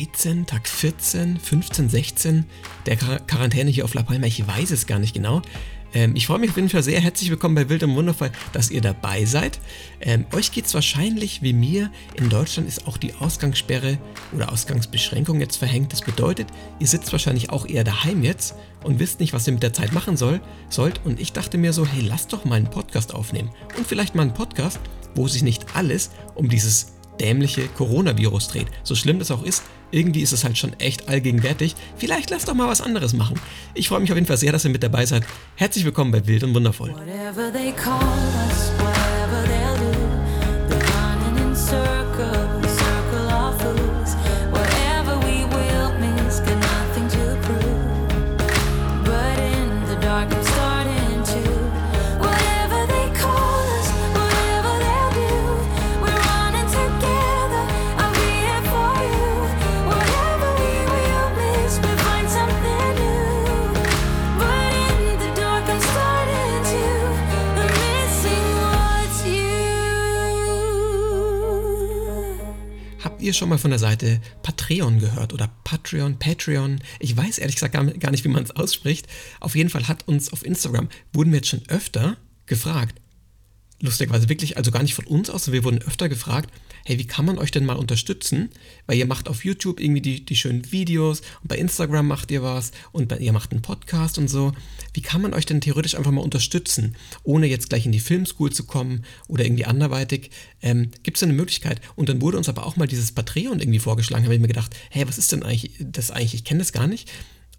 13, Tag 14, 15, 16 der Quarantäne hier auf La Palma. Ich weiß es gar nicht genau. Ähm, ich freue mich auf jeden Fall sehr. Herzlich willkommen bei Wild und Wundervoll, dass ihr dabei seid. Ähm, euch geht es wahrscheinlich wie mir. In Deutschland ist auch die Ausgangssperre oder Ausgangsbeschränkung jetzt verhängt. Das bedeutet, ihr sitzt wahrscheinlich auch eher daheim jetzt und wisst nicht, was ihr mit der Zeit machen soll, sollt. Und ich dachte mir so, hey, lasst doch mal einen Podcast aufnehmen. Und vielleicht mal einen Podcast, wo sich nicht alles um dieses dämliche Coronavirus dreht. So schlimm das auch ist, irgendwie ist es halt schon echt allgegenwärtig. Vielleicht lasst doch mal was anderes machen. Ich freue mich auf jeden Fall sehr, dass ihr mit dabei seid. Herzlich willkommen bei Wild und Wundervoll. Ihr schon mal von der Seite Patreon gehört oder Patreon, Patreon? Ich weiß ehrlich gesagt gar nicht, wie man es ausspricht. Auf jeden Fall hat uns auf Instagram, wurden wir jetzt schon öfter gefragt, lustigerweise wirklich, also gar nicht von uns aus, wir wurden öfter gefragt, hey, wie kann man euch denn mal unterstützen? Weil ihr macht auf YouTube irgendwie die, die schönen Videos und bei Instagram macht ihr was und bei, ihr macht einen Podcast und so. Wie kann man euch denn theoretisch einfach mal unterstützen, ohne jetzt gleich in die Filmschool zu kommen oder irgendwie anderweitig? Ähm, Gibt es eine Möglichkeit? Und dann wurde uns aber auch mal dieses Patreon irgendwie vorgeschlagen, habe ich mir gedacht, hey, was ist denn eigentlich das eigentlich? Ich kenne das gar nicht.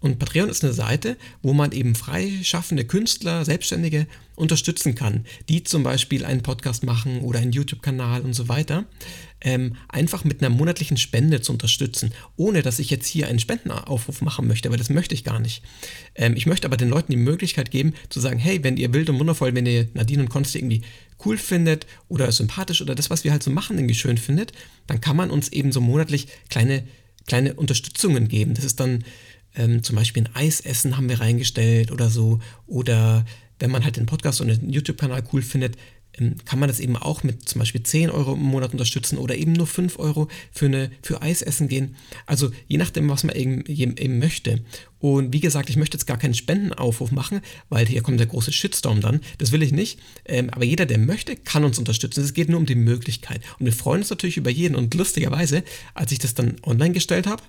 Und Patreon ist eine Seite, wo man eben freischaffende Künstler, Selbstständige unterstützen kann, die zum Beispiel einen Podcast machen oder einen YouTube-Kanal und so weiter, ähm, einfach mit einer monatlichen Spende zu unterstützen, ohne dass ich jetzt hier einen Spendenaufruf machen möchte, weil das möchte ich gar nicht. Ähm, ich möchte aber den Leuten die Möglichkeit geben, zu sagen, hey, wenn ihr wild und wundervoll, wenn ihr Nadine und Konsti irgendwie cool findet oder sympathisch oder das, was wir halt so machen, irgendwie schön findet, dann kann man uns eben so monatlich kleine, kleine Unterstützungen geben. Das ist dann ähm, zum Beispiel ein Eisessen haben wir reingestellt oder so. Oder wenn man halt den Podcast und den YouTube-Kanal cool findet, ähm, kann man das eben auch mit zum Beispiel 10 Euro im Monat unterstützen oder eben nur 5 Euro für, eine, für Eisessen gehen. Also je nachdem, was man eben, eben möchte. Und wie gesagt, ich möchte jetzt gar keinen Spendenaufruf machen, weil hier kommt der große Shitstorm dann. Das will ich nicht. Ähm, aber jeder, der möchte, kann uns unterstützen. Es geht nur um die Möglichkeit. Und wir freuen uns natürlich über jeden. Und lustigerweise, als ich das dann online gestellt habe,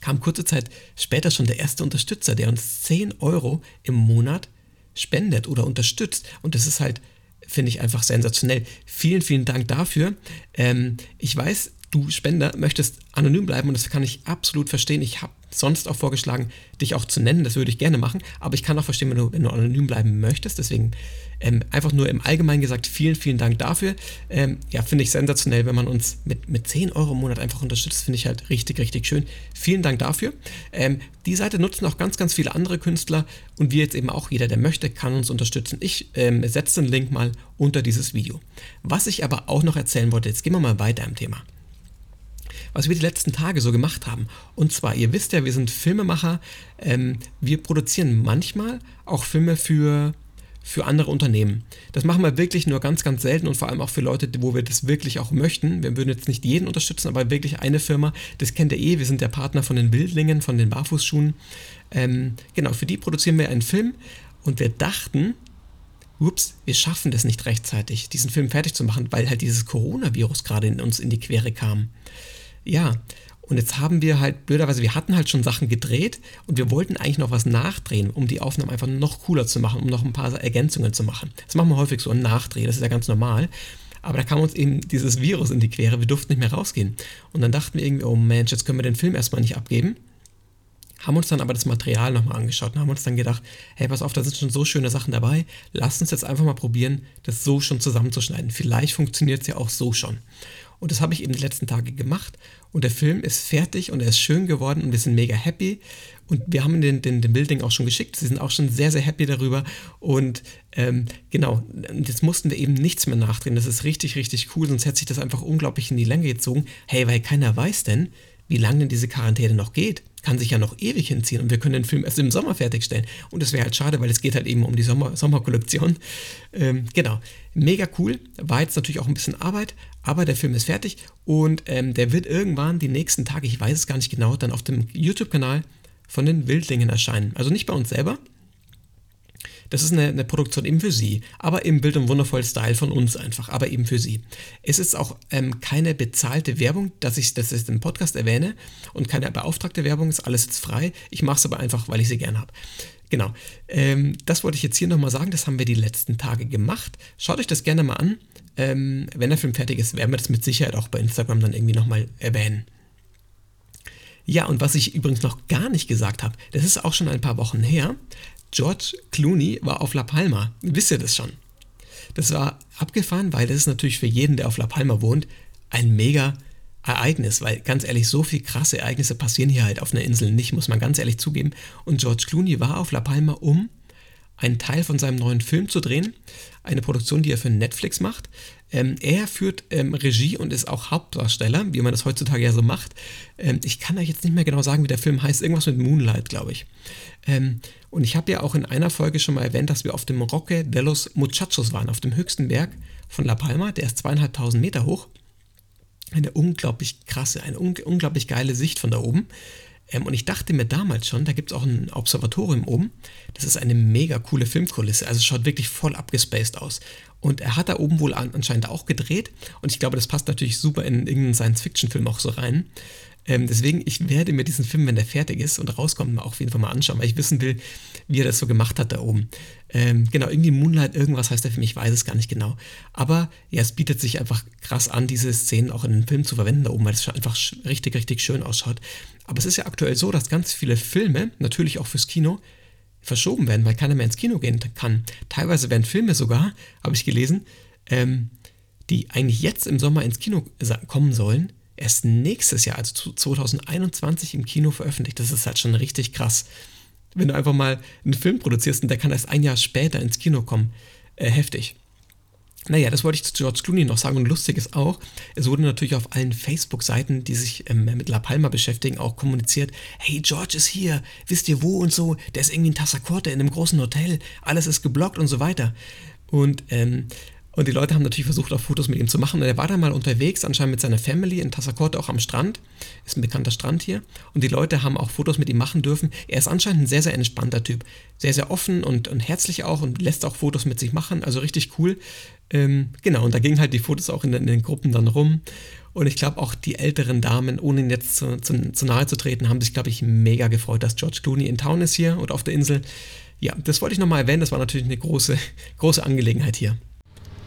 kam kurze Zeit später schon der erste Unterstützer, der uns 10 Euro im Monat spendet oder unterstützt. Und das ist halt, finde ich, einfach sensationell. Vielen, vielen Dank dafür. Ähm, ich weiß, du Spender möchtest anonym bleiben und das kann ich absolut verstehen. Ich habe sonst auch vorgeschlagen, dich auch zu nennen. Das würde ich gerne machen. Aber ich kann auch verstehen, wenn du, wenn du anonym bleiben möchtest. Deswegen ähm, einfach nur im Allgemeinen gesagt, vielen, vielen Dank dafür. Ähm, ja, finde ich sensationell, wenn man uns mit, mit 10 Euro im Monat einfach unterstützt. Finde ich halt richtig, richtig schön. Vielen Dank dafür. Ähm, die Seite nutzen auch ganz, ganz viele andere Künstler und wir jetzt eben auch, jeder, der möchte, kann uns unterstützen. Ich ähm, setze den Link mal unter dieses Video. Was ich aber auch noch erzählen wollte, jetzt gehen wir mal weiter im Thema was wir die letzten Tage so gemacht haben. Und zwar, ihr wisst ja, wir sind Filmemacher. Ähm, wir produzieren manchmal auch Filme für, für andere Unternehmen. Das machen wir wirklich nur ganz, ganz selten und vor allem auch für Leute, wo wir das wirklich auch möchten. Wir würden jetzt nicht jeden unterstützen, aber wirklich eine Firma, das kennt ihr eh, wir sind der Partner von den Wildlingen, von den Barfußschuhen. Ähm, genau, für die produzieren wir einen Film und wir dachten, ups, wir schaffen das nicht rechtzeitig, diesen Film fertig zu machen, weil halt dieses Coronavirus gerade in uns in die Quere kam. Ja, und jetzt haben wir halt, blöderweise, wir hatten halt schon Sachen gedreht und wir wollten eigentlich noch was nachdrehen, um die Aufnahmen einfach noch cooler zu machen, um noch ein paar Ergänzungen zu machen. Das machen wir häufig so, ein Nachdreh, das ist ja ganz normal. Aber da kam uns eben dieses Virus in die Quere, wir durften nicht mehr rausgehen. Und dann dachten wir irgendwie, oh Mensch, jetzt können wir den Film erstmal nicht abgeben. Haben uns dann aber das Material nochmal angeschaut und haben uns dann gedacht, hey, pass auf, da sind schon so schöne Sachen dabei, lass uns jetzt einfach mal probieren, das so schon zusammenzuschneiden. Vielleicht funktioniert es ja auch so schon. Und das habe ich eben die letzten Tage gemacht. Und der Film ist fertig und er ist schön geworden und wir sind mega happy. Und wir haben den, den, den Building auch schon geschickt. Sie sind auch schon sehr, sehr happy darüber. Und ähm, genau, jetzt mussten wir eben nichts mehr nachdrehen. Das ist richtig, richtig cool. Sonst hätte sich das einfach unglaublich in die Länge gezogen. Hey, weil keiner weiß denn, wie lange denn diese Quarantäne noch geht. Kann sich ja noch ewig hinziehen und wir können den Film erst im Sommer fertigstellen. Und das wäre halt schade, weil es geht halt eben um die Sommer Sommerkollektion. Ähm, genau, mega cool. War jetzt natürlich auch ein bisschen Arbeit, aber der Film ist fertig und ähm, der wird irgendwann die nächsten Tage, ich weiß es gar nicht genau, dann auf dem YouTube-Kanal von den Wildlingen erscheinen. Also nicht bei uns selber, das ist eine, eine, Produktion eben für Sie, aber im Bild und wundervoll Style von uns einfach, aber eben für Sie. Es ist auch ähm, keine bezahlte Werbung, dass ich das jetzt im Podcast erwähne und keine beauftragte Werbung, ist alles jetzt frei. Ich mache es aber einfach, weil ich sie gern habe. Genau, ähm, das wollte ich jetzt hier nochmal sagen, das haben wir die letzten Tage gemacht. Schaut euch das gerne mal an. Ähm, wenn der Film fertig ist, werden wir das mit Sicherheit auch bei Instagram dann irgendwie nochmal erwähnen. Ja, und was ich übrigens noch gar nicht gesagt habe, das ist auch schon ein paar Wochen her, George Clooney war auf La Palma. Wisst ihr das schon? Das war abgefahren, weil das ist natürlich für jeden, der auf La Palma wohnt, ein mega Ereignis, weil ganz ehrlich, so viele krasse Ereignisse passieren hier halt auf einer Insel nicht, muss man ganz ehrlich zugeben. Und George Clooney war auf La Palma, um einen Teil von seinem neuen Film zu drehen, eine Produktion, die er für Netflix macht. Ähm, er führt ähm, Regie und ist auch Hauptdarsteller, wie man das heutzutage ja so macht. Ähm, ich kann euch jetzt nicht mehr genau sagen, wie der Film heißt. Irgendwas mit Moonlight, glaube ich. Ähm, und ich habe ja auch in einer Folge schon mal erwähnt, dass wir auf dem Roque de los Muchachos waren, auf dem höchsten Berg von La Palma. Der ist zweieinhalbtausend Meter hoch. Eine unglaublich krasse, eine un unglaublich geile Sicht von da oben. Ähm, und ich dachte mir damals schon, da gibt es auch ein Observatorium oben. Das ist eine mega coole Filmkulisse. Also es schaut wirklich voll abgespaced aus. Und er hat da oben wohl anscheinend auch gedreht. Und ich glaube, das passt natürlich super in irgendeinen Science-Fiction-Film auch so rein. Ähm, deswegen, ich werde mir diesen Film, wenn der fertig ist und rauskommt, mal auf jeden Fall mal anschauen, weil ich wissen will, wie er das so gemacht hat da oben. Ähm, genau, irgendwie Moonlight, irgendwas heißt der Film, ich weiß es gar nicht genau. Aber ja, es bietet sich einfach krass an, diese Szenen auch in den Film zu verwenden da oben, weil es einfach richtig, richtig schön ausschaut. Aber es ist ja aktuell so, dass ganz viele Filme, natürlich auch fürs Kino, verschoben werden, weil keiner mehr ins Kino gehen kann. Teilweise werden Filme sogar, habe ich gelesen, ähm, die eigentlich jetzt im Sommer ins Kino kommen sollen, erst nächstes Jahr, also 2021 im Kino veröffentlicht. Das ist halt schon richtig krass. Wenn du einfach mal einen Film produzierst und der kann erst ein Jahr später ins Kino kommen. Äh, heftig. Naja, das wollte ich zu George Clooney noch sagen und lustig ist auch, es wurde natürlich auf allen Facebook-Seiten, die sich ähm, mit La Palma beschäftigen, auch kommuniziert, hey, George ist hier, wisst ihr wo und so, der ist irgendwie in Tassacorte in einem großen Hotel, alles ist geblockt und so weiter. Und ähm, und die Leute haben natürlich versucht, auch Fotos mit ihm zu machen. Und er war dann mal unterwegs, anscheinend mit seiner Family in Tassacorte, auch am Strand. Ist ein bekannter Strand hier. Und die Leute haben auch Fotos mit ihm machen dürfen. Er ist anscheinend ein sehr, sehr entspannter Typ. Sehr, sehr offen und, und herzlich auch und lässt auch Fotos mit sich machen. Also richtig cool. Ähm, genau, und da gingen halt die Fotos auch in, in den Gruppen dann rum. Und ich glaube auch die älteren Damen, ohne ihnen jetzt zu, zu, zu nahe zu treten, haben sich, glaube ich, mega gefreut, dass George Clooney in Town ist hier und auf der Insel. Ja, das wollte ich nochmal erwähnen. Das war natürlich eine große, große Angelegenheit hier.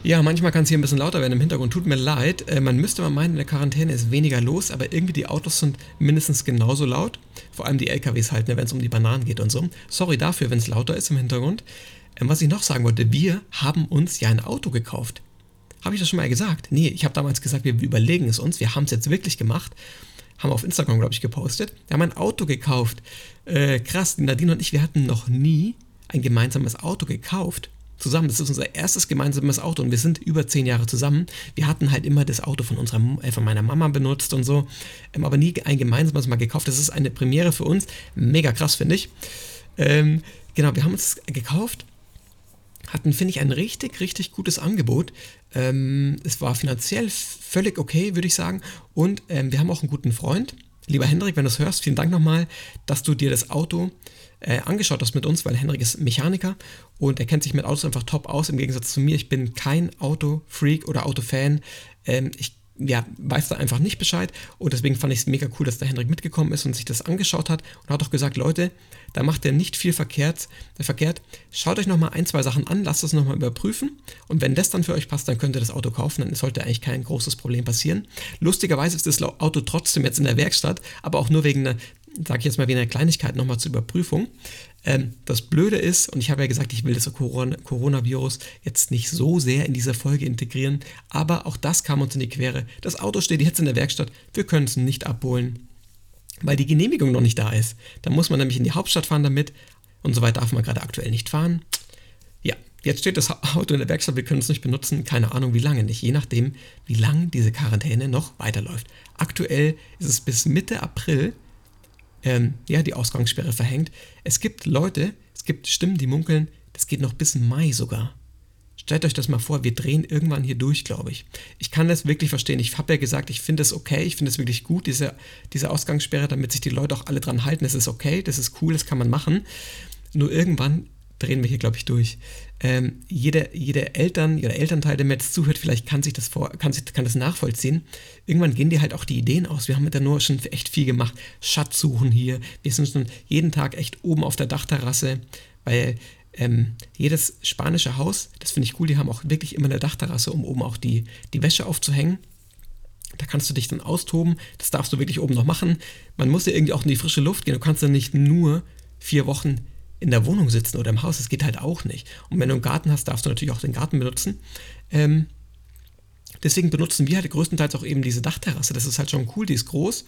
Ja, manchmal kann es hier ein bisschen lauter werden im Hintergrund. Tut mir leid. Äh, man müsste mal meinen, in der Quarantäne ist weniger los, aber irgendwie die Autos sind mindestens genauso laut. Vor allem die LKWs halt, ne, wenn es um die Bananen geht und so. Sorry dafür, wenn es lauter ist im Hintergrund. Ähm, was ich noch sagen wollte, wir haben uns ja ein Auto gekauft. Habe ich das schon mal gesagt? Nee, ich habe damals gesagt, wir überlegen es uns. Wir haben es jetzt wirklich gemacht. Haben auf Instagram, glaube ich, gepostet. Wir haben ein Auto gekauft. Äh, krass, Nadine und ich, wir hatten noch nie ein gemeinsames Auto gekauft zusammen. Das ist unser erstes gemeinsames Auto und wir sind über zehn Jahre zusammen. Wir hatten halt immer das Auto von, unserer, äh, von meiner Mama benutzt und so, ähm, aber nie ein gemeinsames mal gekauft. Das ist eine Premiere für uns. Mega krass, finde ich. Ähm, genau, wir haben uns gekauft hatten, finde ich, ein richtig, richtig gutes Angebot. Ähm, es war finanziell völlig okay, würde ich sagen. Und ähm, wir haben auch einen guten Freund. Lieber Hendrik, wenn du es hörst, vielen Dank nochmal, dass du dir das Auto äh, angeschaut hast mit uns, weil Henrik ist Mechaniker und er kennt sich mit Autos einfach top aus, im Gegensatz zu mir. Ich bin kein Autofreak oder Autofan. Ähm, ich ja, weiß da einfach nicht Bescheid und deswegen fand ich es mega cool, dass der Henrik mitgekommen ist und sich das angeschaut hat und hat auch gesagt, Leute, da macht er nicht viel verkehrt, äh, verkehrt. Schaut euch nochmal ein, zwei Sachen an, lasst es nochmal überprüfen und wenn das dann für euch passt, dann könnt ihr das Auto kaufen, dann sollte eigentlich kein großes Problem passieren. Lustigerweise ist das Auto trotzdem jetzt in der Werkstatt, aber auch nur wegen einer sage ich jetzt mal wie eine Kleinigkeit nochmal zur Überprüfung. Ähm, das Blöde ist, und ich habe ja gesagt, ich will das Coronavirus jetzt nicht so sehr in dieser Folge integrieren, aber auch das kam uns in die Quere. Das Auto steht jetzt in der Werkstatt, wir können es nicht abholen, weil die Genehmigung noch nicht da ist. Da muss man nämlich in die Hauptstadt fahren damit und so weit darf man gerade aktuell nicht fahren. Ja, jetzt steht das Auto in der Werkstatt, wir können es nicht benutzen, keine Ahnung wie lange nicht, je nachdem, wie lange diese Quarantäne noch weiterläuft. Aktuell ist es bis Mitte April ähm, ja, die Ausgangssperre verhängt. Es gibt Leute, es gibt Stimmen, die munkeln, das geht noch bis Mai sogar. Stellt euch das mal vor, wir drehen irgendwann hier durch, glaube ich. Ich kann das wirklich verstehen. Ich habe ja gesagt, ich finde es okay, ich finde es wirklich gut, diese, diese Ausgangssperre, damit sich die Leute auch alle dran halten. Das ist okay, das ist cool, das kann man machen. Nur irgendwann drehen wir hier, glaube ich, durch. Ähm, jeder, jeder Eltern, jeder Elternteil, der mir jetzt zuhört, vielleicht kann sich das vor, kann, sich, kann das nachvollziehen. Irgendwann gehen dir halt auch die Ideen aus. Wir haben mit der Noah schon echt viel gemacht. Schatzsuchen hier. Wir sind schon jeden Tag echt oben auf der Dachterrasse, weil ähm, jedes spanische Haus, das finde ich cool, die haben auch wirklich immer eine Dachterrasse, um oben auch die, die Wäsche aufzuhängen. Da kannst du dich dann austoben. Das darfst du wirklich oben noch machen. Man muss ja irgendwie auch in die frische Luft gehen. Du kannst dann nicht nur vier Wochen in der Wohnung sitzen oder im Haus. Das geht halt auch nicht. Und wenn du einen Garten hast, darfst du natürlich auch den Garten benutzen. Ähm, deswegen benutzen wir halt größtenteils auch eben diese Dachterrasse. Das ist halt schon cool, die ist groß.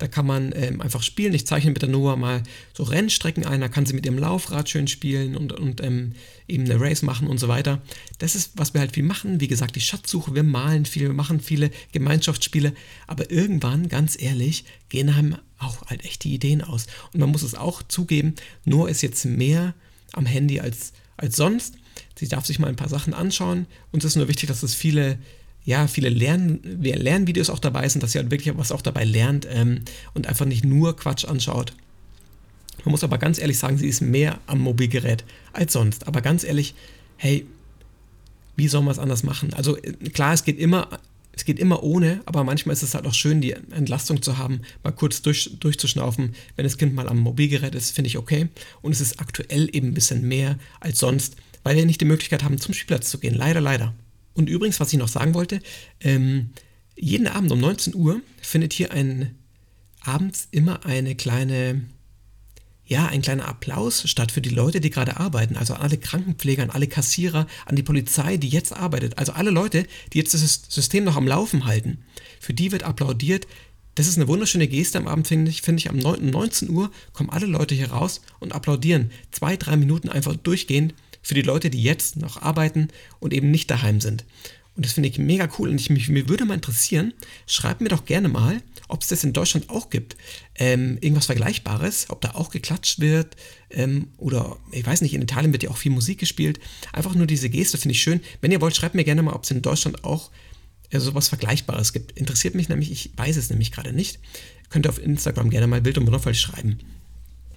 Da kann man ähm, einfach spielen. Ich zeichne mit der Noah mal so Rennstrecken ein. Da kann sie mit ihrem Laufrad schön spielen und, und ähm, eben eine Race machen und so weiter. Das ist, was wir halt viel machen. Wie gesagt, die Schatzsuche, wir malen viel, wir machen viele Gemeinschaftsspiele. Aber irgendwann, ganz ehrlich, gehen einem auch halt echt die Ideen aus. Und man muss es auch zugeben, Noah ist jetzt mehr am Handy als, als sonst. Sie darf sich mal ein paar Sachen anschauen. Uns ist nur wichtig, dass es viele ja, viele Lern Lernvideos auch dabei sind, dass ihr halt wirklich was auch dabei lernt ähm, und einfach nicht nur Quatsch anschaut. Man muss aber ganz ehrlich sagen, sie ist mehr am Mobilgerät als sonst. Aber ganz ehrlich, hey, wie soll man es anders machen? Also äh, klar, es geht immer, es geht immer ohne, aber manchmal ist es halt auch schön, die Entlastung zu haben, mal kurz durch, durchzuschnaufen. Wenn das Kind mal am Mobilgerät ist, finde ich okay. Und es ist aktuell eben ein bisschen mehr als sonst, weil wir nicht die Möglichkeit haben, zum Spielplatz zu gehen. Leider, leider. Und übrigens, was ich noch sagen wollte, ähm, jeden Abend um 19 Uhr findet hier ein abends immer eine kleine, ja, ein kleiner Applaus statt für die Leute, die gerade arbeiten. Also an alle Krankenpfleger, an alle Kassierer, an die Polizei, die jetzt arbeitet. Also alle Leute, die jetzt das System noch am Laufen halten. Für die wird applaudiert. Das ist eine wunderschöne Geste am Abend, finde ich. Finde ich, am 19 Uhr kommen alle Leute hier raus und applaudieren. Zwei, drei Minuten einfach durchgehend für die Leute, die jetzt noch arbeiten und eben nicht daheim sind. Und das finde ich mega cool und ich, mich, mir würde mal interessieren, schreibt mir doch gerne mal, ob es das in Deutschland auch gibt. Ähm, irgendwas Vergleichbares, ob da auch geklatscht wird ähm, oder ich weiß nicht, in Italien wird ja auch viel Musik gespielt. Einfach nur diese Geste finde ich schön. Wenn ihr wollt, schreibt mir gerne mal, ob es in Deutschland auch äh, sowas Vergleichbares gibt. Interessiert mich nämlich, ich weiß es nämlich gerade nicht. Könnt ihr auf Instagram gerne mal Bild und Wundervoll schreiben.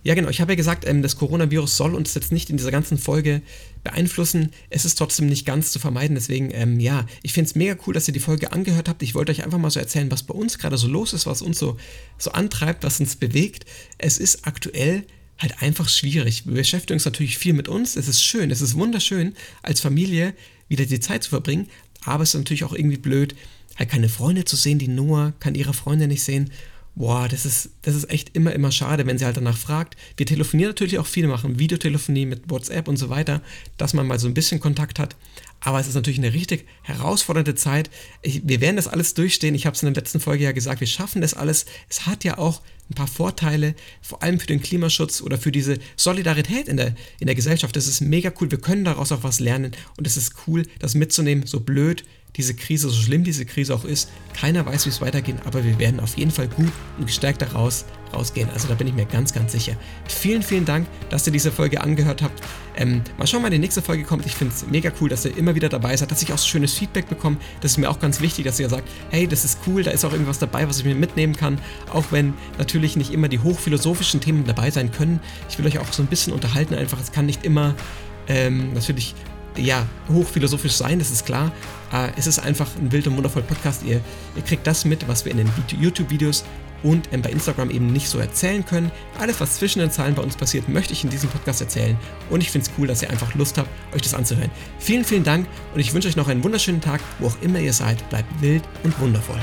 Ja, genau. Ich habe ja gesagt, ähm, das Coronavirus soll uns jetzt nicht in dieser ganzen Folge beeinflussen. Es ist trotzdem nicht ganz zu vermeiden. Deswegen, ähm, ja, ich finde es mega cool, dass ihr die Folge angehört habt. Ich wollte euch einfach mal so erzählen, was bei uns gerade so los ist, was uns so, so antreibt, was uns bewegt. Es ist aktuell halt einfach schwierig. Wir beschäftigen uns natürlich viel mit uns. Es ist schön, es ist wunderschön, als Familie wieder die Zeit zu verbringen. Aber es ist natürlich auch irgendwie blöd, halt keine Freunde zu sehen. Die Noah kann ihre Freunde nicht sehen boah, das ist, das ist echt immer, immer schade, wenn sie halt danach fragt. Wir telefonieren natürlich auch viel, machen Videotelefonie mit WhatsApp und so weiter, dass man mal so ein bisschen Kontakt hat. Aber es ist natürlich eine richtig herausfordernde Zeit. Ich, wir werden das alles durchstehen. Ich habe es in der letzten Folge ja gesagt, wir schaffen das alles. Es hat ja auch ein paar Vorteile, vor allem für den Klimaschutz oder für diese Solidarität in der, in der Gesellschaft. Das ist mega cool. Wir können daraus auch was lernen und es ist cool, das mitzunehmen, so blöd diese Krise, so schlimm diese Krise auch ist, keiner weiß, wie es weitergeht, aber wir werden auf jeden Fall gut und gestärkt daraus rausgehen. Also da bin ich mir ganz, ganz sicher. Vielen, vielen Dank, dass ihr diese Folge angehört habt. Ähm, mal schauen, wann die nächste Folge kommt. Ich finde es mega cool, dass ihr immer wieder dabei seid, dass ich auch so schönes Feedback bekomme. Das ist mir auch ganz wichtig, dass ihr sagt, hey, das ist cool, da ist auch irgendwas dabei, was ich mir mitnehmen kann. Auch wenn natürlich nicht immer die hochphilosophischen Themen dabei sein können. Ich will euch auch so ein bisschen unterhalten einfach. Es kann nicht immer ähm, natürlich ja, hochphilosophisch sein, das ist klar. Äh, es ist einfach ein wild und wundervoller Podcast. Ihr, ihr kriegt das mit, was wir in den YouTube-Videos und ähm, bei Instagram eben nicht so erzählen können. Alles, was zwischen den Zeilen bei uns passiert, möchte ich in diesem Podcast erzählen. Und ich finde es cool, dass ihr einfach Lust habt, euch das anzuhören. Vielen, vielen Dank und ich wünsche euch noch einen wunderschönen Tag, wo auch immer ihr seid. Bleibt wild und wundervoll.